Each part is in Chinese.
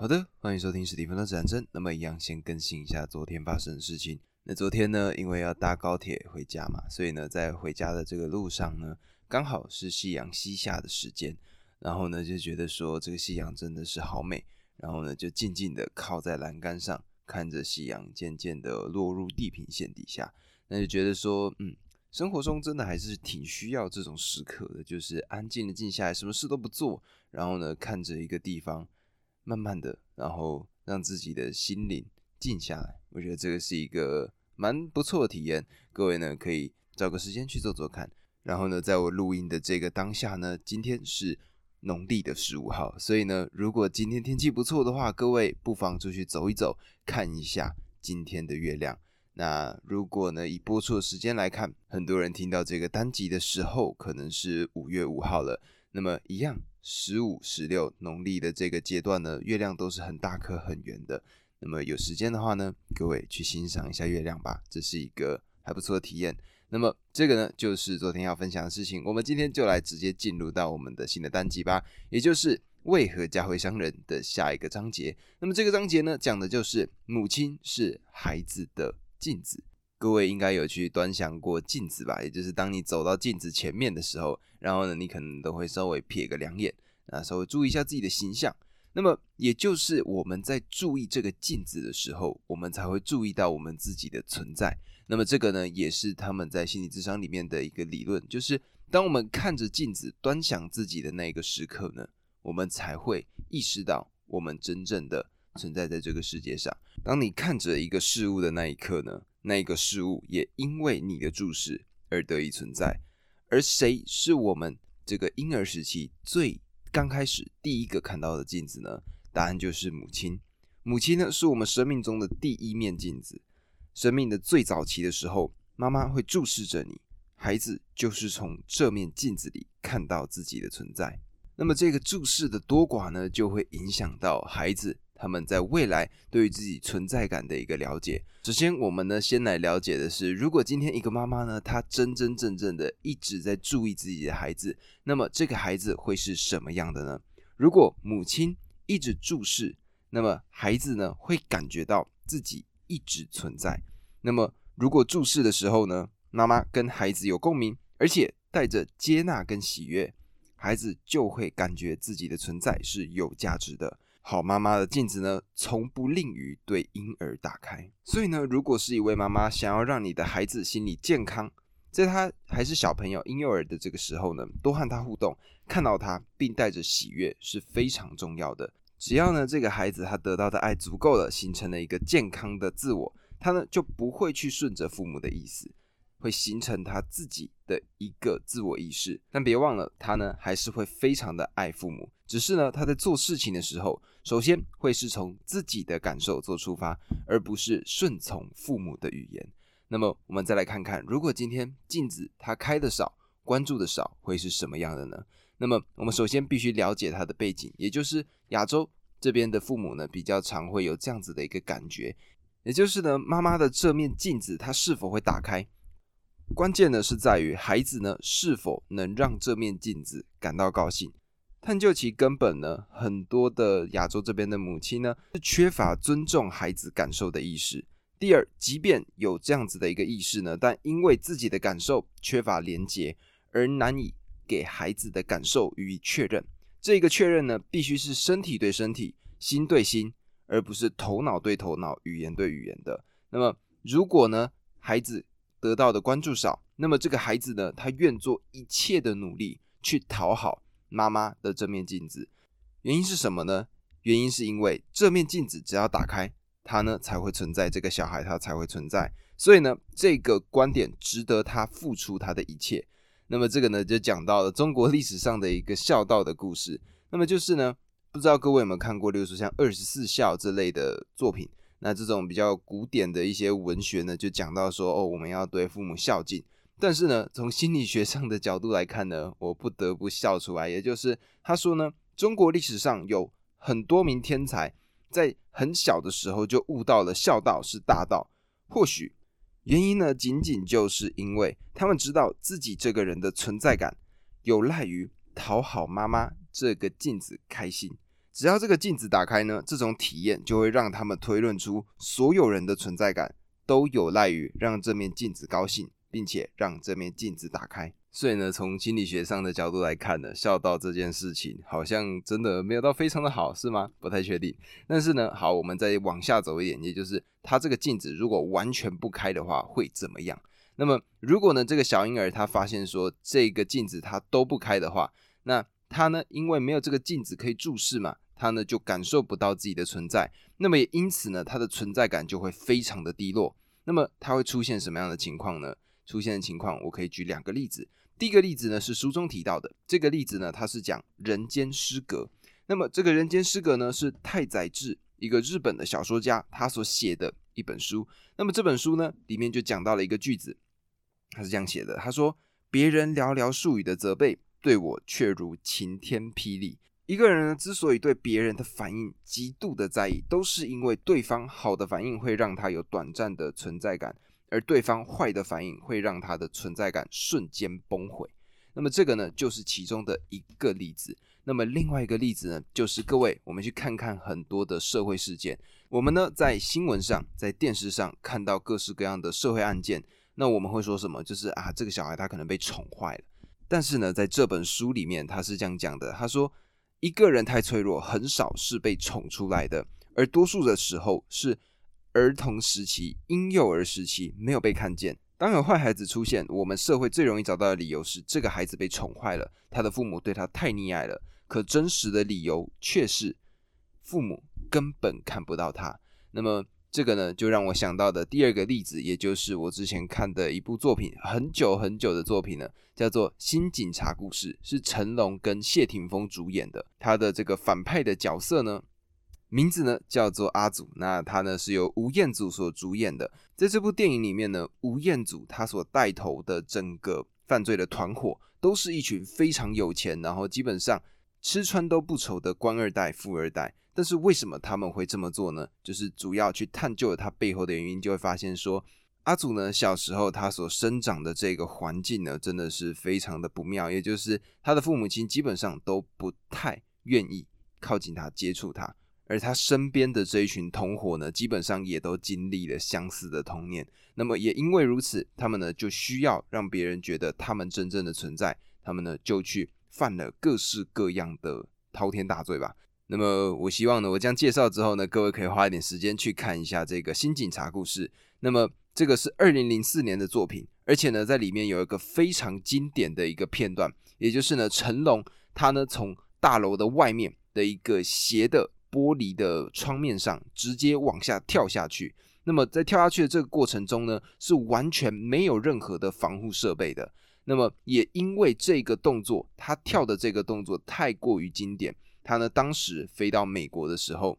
好的，欢迎收听史蒂芬的战争。那么一样，先更新一下昨天发生的事情。那昨天呢，因为要搭高铁回家嘛，所以呢，在回家的这个路上呢，刚好是夕阳西下的时间。然后呢，就觉得说这个夕阳真的是好美。然后呢，就静静的靠在栏杆上，看着夕阳渐渐的落入地平线底下。那就觉得说，嗯，生活中真的还是挺需要这种时刻的，就是安静的静下来，什么事都不做，然后呢，看着一个地方。慢慢的，然后让自己的心灵静下来，我觉得这个是一个蛮不错的体验。各位呢，可以找个时间去做做看。然后呢，在我录音的这个当下呢，今天是农历的十五号，所以呢，如果今天天气不错的话，各位不妨出去走一走，看一下今天的月亮。那如果呢，以播出的时间来看，很多人听到这个单集的时候，可能是五月五号了。那么一样。十五、十六农历的这个阶段呢，月亮都是很大颗、很圆的。那么有时间的话呢，各位去欣赏一下月亮吧，这是一个还不错的体验。那么这个呢，就是昨天要分享的事情。我们今天就来直接进入到我们的新的单集吧，也就是为何家会伤人的下一个章节。那么这个章节呢，讲的就是母亲是孩子的镜子。各位应该有去端详过镜子吧？也就是当你走到镜子前面的时候，然后呢，你可能都会稍微瞥个两眼，啊，稍微注意一下自己的形象。那么，也就是我们在注意这个镜子的时候，我们才会注意到我们自己的存在。那么，这个呢，也是他们在心理智商里面的一个理论，就是当我们看着镜子端详自己的那一个时刻呢，我们才会意识到我们真正的存在在这个世界上。当你看着一个事物的那一刻呢？那个事物也因为你的注视而得以存在，而谁是我们这个婴儿时期最刚开始第一个看到的镜子呢？答案就是母亲。母亲呢，是我们生命中的第一面镜子。生命的最早期的时候，妈妈会注视着你，孩子就是从这面镜子里看到自己的存在。那么这个注视的多寡呢，就会影响到孩子。他们在未来对于自己存在感的一个了解。首先，我们呢先来了解的是，如果今天一个妈妈呢，她真真正正的一直在注意自己的孩子，那么这个孩子会是什么样的呢？如果母亲一直注视，那么孩子呢会感觉到自己一直存在。那么如果注视的时候呢，妈妈跟孩子有共鸣，而且带着接纳跟喜悦，孩子就会感觉自己的存在是有价值的。好妈妈的镜子呢，从不吝于对婴儿打开。所以呢，如果是一位妈妈想要让你的孩子心理健康，在他还是小朋友、婴幼儿的这个时候呢，多和他互动，看到他并带着喜悦是非常重要的。只要呢，这个孩子他得到的爱足够了，形成了一个健康的自我，他呢就不会去顺着父母的意思。会形成他自己的一个自我意识，但别忘了，他呢还是会非常的爱父母。只是呢，他在做事情的时候，首先会是从自己的感受做出发，而不是顺从父母的语言。那么，我们再来看看，如果今天镜子他开的少，关注的少，会是什么样的呢？那么，我们首先必须了解他的背景，也就是亚洲这边的父母呢，比较常会有这样子的一个感觉，也就是呢，妈妈的这面镜子，它是否会打开？关键呢是在于孩子呢是否能让这面镜子感到高兴。探究其根本呢，很多的亚洲这边的母亲呢是缺乏尊重孩子感受的意识。第二，即便有这样子的一个意识呢，但因为自己的感受缺乏连结，而难以给孩子的感受予以确认。这个确认呢，必须是身体对身体、心对心，而不是头脑对头脑、语言对语言的。那么，如果呢，孩子得到的关注少，那么这个孩子呢，他愿做一切的努力去讨好妈妈的这面镜子。原因是什么呢？原因是因为这面镜子只要打开，它呢才会存在，这个小孩他才会存在。所以呢，这个观点值得他付出他的一切。那么这个呢，就讲到了中国历史上的一个孝道的故事。那么就是呢，不知道各位有没有看过，例如说像《二十四孝》这类的作品。那这种比较古典的一些文学呢，就讲到说，哦，我们要对父母孝敬。但是呢，从心理学上的角度来看呢，我不得不笑出来。也就是他说呢，中国历史上有很多名天才，在很小的时候就悟到了孝道是大道。或许原因呢，仅仅就是因为他们知道自己这个人的存在感有赖于讨好妈妈这个镜子开心。只要这个镜子打开呢，这种体验就会让他们推论出所有人的存在感都有赖于让这面镜子高兴，并且让这面镜子打开。所以呢，从心理学上的角度来看呢，孝道这件事情好像真的没有到非常的好，是吗？不太确定。但是呢，好，我们再往下走一点，也就是它这个镜子如果完全不开的话会怎么样？那么如果呢，这个小婴儿他发现说这个镜子它都不开的话，那他呢，因为没有这个镜子可以注视嘛。他呢就感受不到自己的存在，那么也因此呢，他的存在感就会非常的低落。那么他会出现什么样的情况呢？出现的情况，我可以举两个例子。第一个例子呢是书中提到的，这个例子呢，它是讲人间失格。那么这个人间失格呢，是太宰治一个日本的小说家他所写的一本书。那么这本书呢，里面就讲到了一个句子，他是这样写的：他说，别人寥寥数语的责备，对我却如晴天霹雳。一个人呢，之所以对别人的反应极度的在意，都是因为对方好的反应会让他有短暂的存在感，而对方坏的反应会让他的存在感瞬间崩毁。那么这个呢，就是其中的一个例子。那么另外一个例子呢，就是各位，我们去看看很多的社会事件，我们呢在新闻上、在电视上看到各式各样的社会案件，那我们会说什么？就是啊，这个小孩他可能被宠坏了。但是呢，在这本书里面，他是这样讲的，他说。一个人太脆弱，很少是被宠出来的，而多数的时候是儿童时期、婴幼儿时期没有被看见。当有坏孩子出现，我们社会最容易找到的理由是这个孩子被宠坏了，他的父母对他太溺爱了。可真实的理由却是父母根本看不到他。那么。这个呢，就让我想到的第二个例子，也就是我之前看的一部作品，很久很久的作品呢，叫做《新警察故事》，是成龙跟谢霆锋主演的。他的这个反派的角色呢，名字呢叫做阿祖。那他呢是由吴彦祖所主演的。在这部电影里面呢，吴彦祖他所带头的整个犯罪的团伙，都是一群非常有钱，然后基本上吃穿都不愁的官二代、富二代。但是为什么他们会这么做呢？就是主要去探究了他背后的原因，就会发现说，阿祖呢小时候他所生长的这个环境呢，真的是非常的不妙，也就是他的父母亲基本上都不太愿意靠近他、接触他，而他身边的这一群同伙呢，基本上也都经历了相似的童年。那么也因为如此，他们呢就需要让别人觉得他们真正的存在，他们呢就去犯了各式各样的滔天大罪吧。那么，我希望呢，我这样介绍之后呢，各位可以花一点时间去看一下这个新警察故事。那么，这个是二零零四年的作品，而且呢，在里面有一个非常经典的一个片段，也就是呢，成龙他呢从大楼的外面的一个斜的玻璃的窗面上直接往下跳下去。那么，在跳下去的这个过程中呢，是完全没有任何的防护设备的。那么，也因为这个动作，他跳的这个动作太过于经典。他呢，当时飞到美国的时候，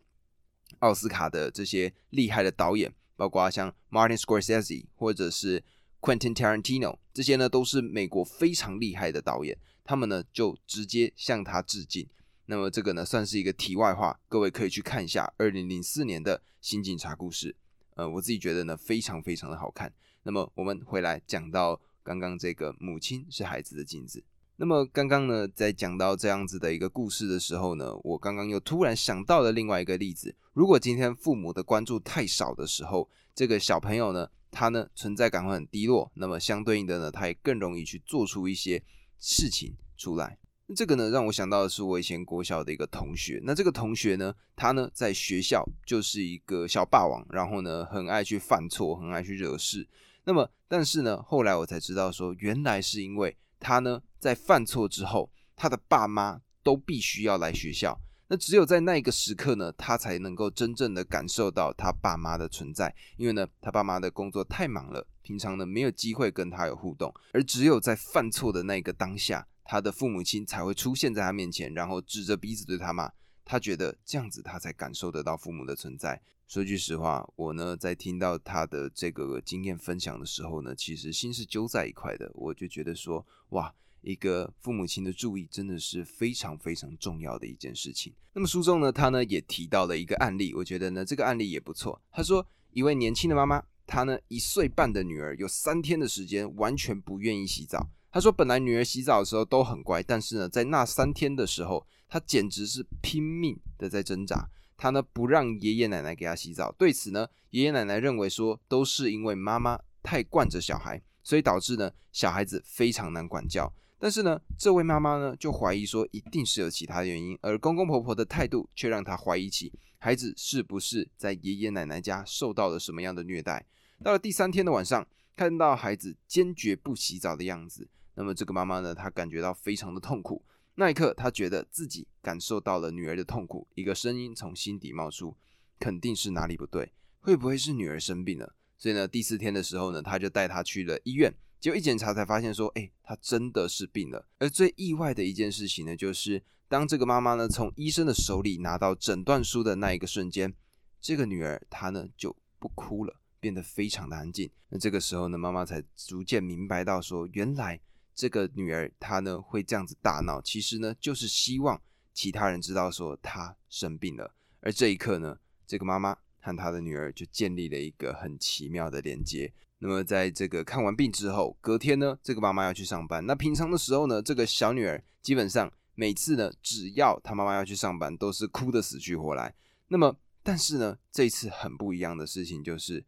奥斯卡的这些厉害的导演，包括像 Martin Scorsese 或者是 Quentin Tarantino，这些呢都是美国非常厉害的导演，他们呢就直接向他致敬。那么这个呢算是一个题外话，各位可以去看一下二零零四年的新警察故事。呃，我自己觉得呢非常非常的好看。那么我们回来讲到刚刚这个母亲是孩子的镜子。那么刚刚呢，在讲到这样子的一个故事的时候呢，我刚刚又突然想到了另外一个例子。如果今天父母的关注太少的时候，这个小朋友呢，他呢存在感会很低落，那么相对应的呢，他也更容易去做出一些事情出来。这个呢，让我想到的是我以前国小的一个同学。那这个同学呢，他呢在学校就是一个小霸王，然后呢很爱去犯错，很爱去惹事。那么但是呢，后来我才知道说，原来是因为。他呢，在犯错之后，他的爸妈都必须要来学校。那只有在那一个时刻呢，他才能够真正的感受到他爸妈的存在。因为呢，他爸妈的工作太忙了，平常呢没有机会跟他有互动。而只有在犯错的那个当下，他的父母亲才会出现在他面前，然后指着鼻子对他骂。他觉得这样子，他才感受得到父母的存在。说句实话，我呢在听到他的这个经验分享的时候呢，其实心是揪在一块的。我就觉得说，哇，一个父母亲的注意真的是非常非常重要的一件事情。那么书中呢，他呢也提到了一个案例，我觉得呢这个案例也不错。他说，一位年轻的妈妈，她呢一岁半的女儿有三天的时间完全不愿意洗澡。他说，本来女儿洗澡的时候都很乖，但是呢，在那三天的时候。他简直是拼命的在挣扎。他呢不让爷爷奶奶给他洗澡，对此呢，爷爷奶奶认为说都是因为妈妈太惯着小孩，所以导致呢小孩子非常难管教。但是呢，这位妈妈呢就怀疑说一定是有其他原因，而公公婆婆的态度却让她怀疑起孩子是不是在爷爷奶奶家受到了什么样的虐待。到了第三天的晚上，看到孩子坚决不洗澡的样子，那么这个妈妈呢，她感觉到非常的痛苦。那一刻，她觉得自己感受到了女儿的痛苦，一个声音从心底冒出：肯定是哪里不对，会不会是女儿生病了？所以呢，第四天的时候呢，她就带她去了医院。结果一检查才发现说，哎，她真的是病了。而最意外的一件事情呢，就是当这个妈妈呢从医生的手里拿到诊断书的那一个瞬间，这个女儿她呢就不哭了，变得非常的安静。那这个时候呢，妈妈才逐渐明白到说，原来这个女儿她呢会这样子大闹，其实呢就是希望其他人知道说她生病了。而这一刻呢，这个妈妈和她的女儿就建立了一个很奇妙的连接。那么在这个看完病之后，隔天呢，这个妈妈要去上班。那平常的时候呢，这个小女儿基本上每次呢，只要她妈妈要去上班，都是哭得死去活来。那么，但是呢，这一次很不一样的事情就是，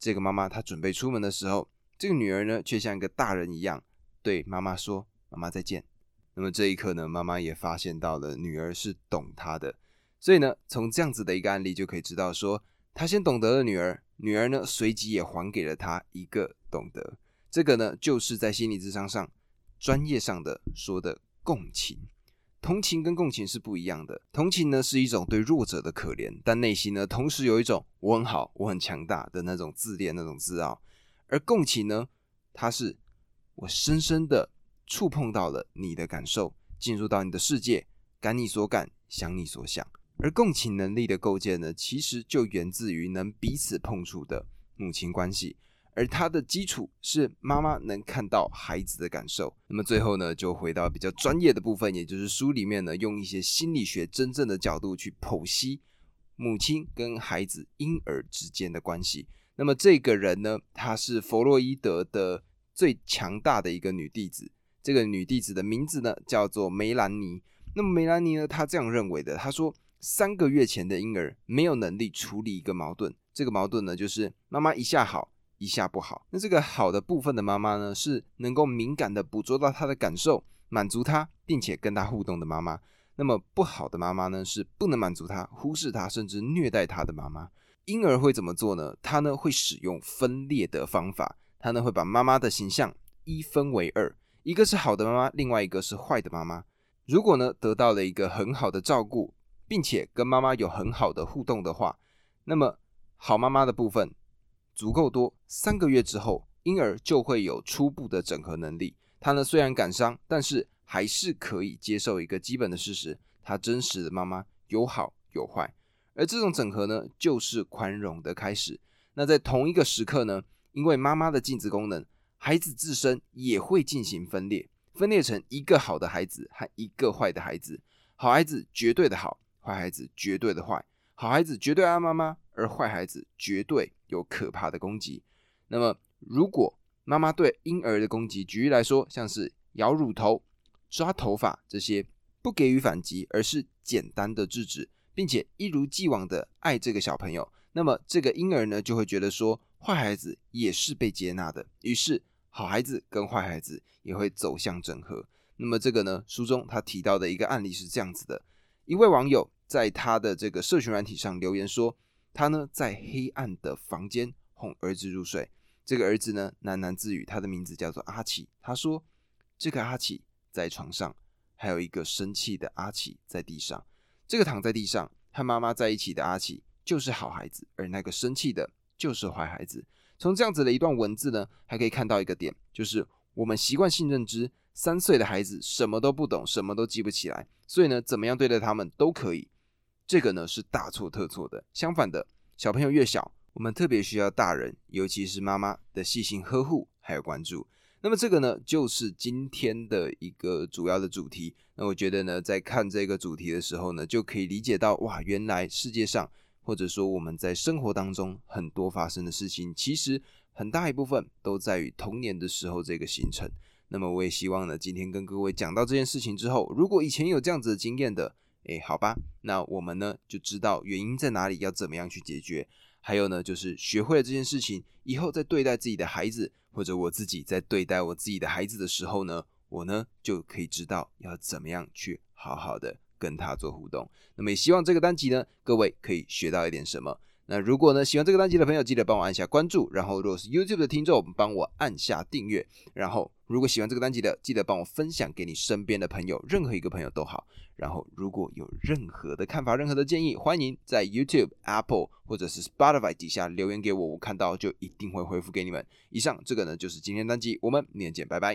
这个妈妈她准备出门的时候，这个女儿呢，却像一个大人一样对妈妈说：“妈妈再见。”那么这一刻呢，妈妈也发现到了女儿是懂她的。所以呢，从这样子的一个案例就可以知道说，她先懂得了女儿。女儿呢，随即也还给了他一个懂得，这个呢，就是在心理智商上专业上的说的共情。同情跟共情是不一样的。同情呢是一种对弱者的可怜，但内心呢同时有一种我很好、我很强大的那种自恋、那种自傲。而共情呢，它是我深深的触碰到了你的感受，进入到你的世界，感你所感，想你所想。而共情能力的构建呢，其实就源自于能彼此碰触的母亲关系，而它的基础是妈妈能看到孩子的感受。那么最后呢，就回到比较专业的部分，也就是书里面呢，用一些心理学真正的角度去剖析母亲跟孩子婴儿之间的关系。那么这个人呢，他是弗洛伊德的最强大的一个女弟子，这个女弟子的名字呢叫做梅兰妮。那么梅兰妮呢，她这样认为的，她说。三个月前的婴儿没有能力处理一个矛盾，这个矛盾呢，就是妈妈一下好，一下不好。那这个好的部分的妈妈呢，是能够敏感的捕捉到他的感受，满足他，并且跟他互动的妈妈。那么不好的妈妈呢，是不能满足他，忽视他，甚至虐待他的妈妈。婴儿会怎么做呢？他呢会使用分裂的方法，他呢会把妈妈的形象一分为二，一个是好的妈妈，另外一个是坏的妈妈。如果呢得到了一个很好的照顾。并且跟妈妈有很好的互动的话，那么好妈妈的部分足够多，三个月之后，婴儿就会有初步的整合能力。他呢虽然感伤，但是还是可以接受一个基本的事实：他真实的妈妈有好有坏。而这种整合呢，就是宽容的开始。那在同一个时刻呢，因为妈妈的镜子功能，孩子自身也会进行分裂，分裂成一个好的孩子和一个坏的孩子。好孩子绝对的好。坏孩子绝对的坏，好孩子绝对爱妈妈，而坏孩子绝对有可怕的攻击。那么，如果妈妈对婴儿的攻击，举例来说，像是咬乳头、抓头发这些，不给予反击，而是简单的制止，并且一如既往的爱这个小朋友，那么这个婴儿呢，就会觉得说，坏孩子也是被接纳的，于是好孩子跟坏孩子也会走向整合。那么这个呢，书中他提到的一个案例是这样子的。一位网友在他的这个社群软体上留言说，他呢在黑暗的房间哄儿子入睡。这个儿子呢喃喃自语，他的名字叫做阿奇。他说，这个阿奇在床上，还有一个生气的阿奇在地上。这个躺在地上和妈妈在一起的阿奇就是好孩子，而那个生气的就是坏孩子。从这样子的一段文字呢，还可以看到一个点，就是我们习惯性认知。三岁的孩子什么都不懂，什么都记不起来，所以呢，怎么样对待他们都可以。这个呢是大错特错的。相反的，小朋友越小，我们特别需要大人，尤其是妈妈的细心呵护还有关注。那么这个呢，就是今天的一个主要的主题。那我觉得呢，在看这个主题的时候呢，就可以理解到，哇，原来世界上或者说我们在生活当中很多发生的事情，其实很大一部分都在于童年的时候这个形成。那么我也希望呢，今天跟各位讲到这件事情之后，如果以前有这样子的经验的，诶，好吧，那我们呢就知道原因在哪里，要怎么样去解决。还有呢，就是学会了这件事情以后，在对待自己的孩子，或者我自己在对待我自己的孩子的时候呢，我呢就可以知道要怎么样去好好的跟他做互动。那么也希望这个单集呢，各位可以学到一点什么。那如果呢喜欢这个单集的朋友，记得帮我按下关注。然后如果是 YouTube 的听众，帮我按下订阅。然后如果喜欢这个单集的，记得帮我分享给你身边的朋友，任何一个朋友都好。然后如果有任何的看法、任何的建议，欢迎在 YouTube、Apple 或者是 Spotify 底下留言给我，我看到就一定会回复给你们。以上这个呢就是今天单集，我们明天见，拜拜。